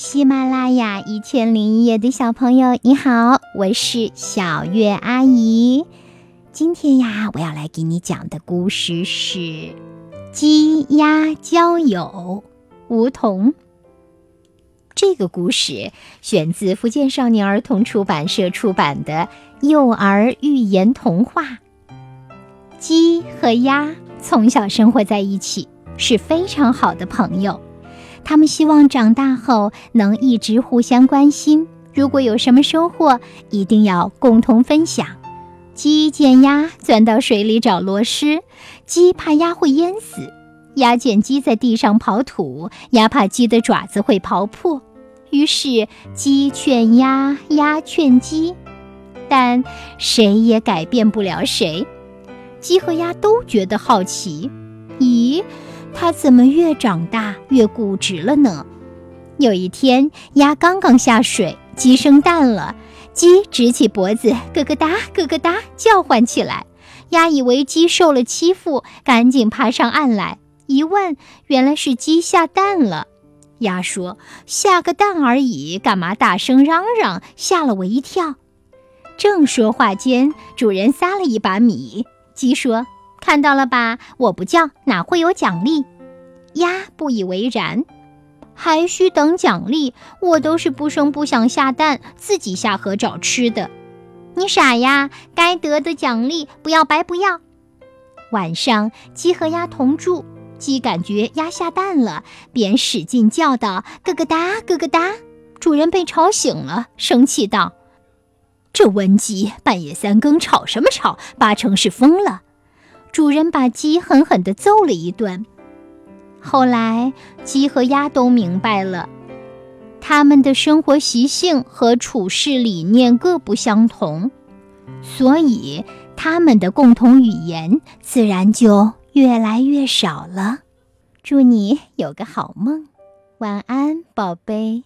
喜马拉雅一千零一夜的小朋友，你好，我是小月阿姨。今天呀，我要来给你讲的故事是《鸡鸭交友》。梧桐。这个故事选自福建少年儿童出版社出版的幼儿寓言童话。鸡和鸭从小生活在一起，是非常好的朋友。他们希望长大后能一直互相关心。如果有什么收获，一定要共同分享。鸡见鸭钻到水里找螺蛳，鸡怕鸭会淹死；鸭见鸡在地上刨土，鸭怕鸡的爪子会刨破。于是鸡劝鸭，鸭劝鸡，但谁也改变不了谁。鸡和鸭都觉得好奇，咦？它怎么越长大越固执了呢？有一天，鸭刚刚下水，鸡生蛋了。鸡直起脖子，咯咯哒，咯咯哒叫唤起来。鸭以为鸡受了欺负，赶紧爬上岸来。一问，原来是鸡下蛋了。鸭说：“下个蛋而已，干嘛大声嚷嚷？吓了我一跳。”正说话间，主人撒了一把米。鸡说。看到了吧，我不叫哪会有奖励？鸭不以为然，还需等奖励？我都是不声不响下蛋，自己下河找吃的。你傻呀，该得的奖励不要白不要。晚上，鸡和鸭同住，鸡感觉鸭下蛋了，便使劲叫道：“咯咯哒，咯咯哒！”主人被吵醒了，生气道：“这瘟鸡半夜三更吵什么吵？八成是疯了。”主人把鸡狠狠地揍了一顿。后来，鸡和鸭都明白了，他们的生活习性和处事理念各不相同，所以他们的共同语言自然就越来越少了。祝你有个好梦，晚安，宝贝。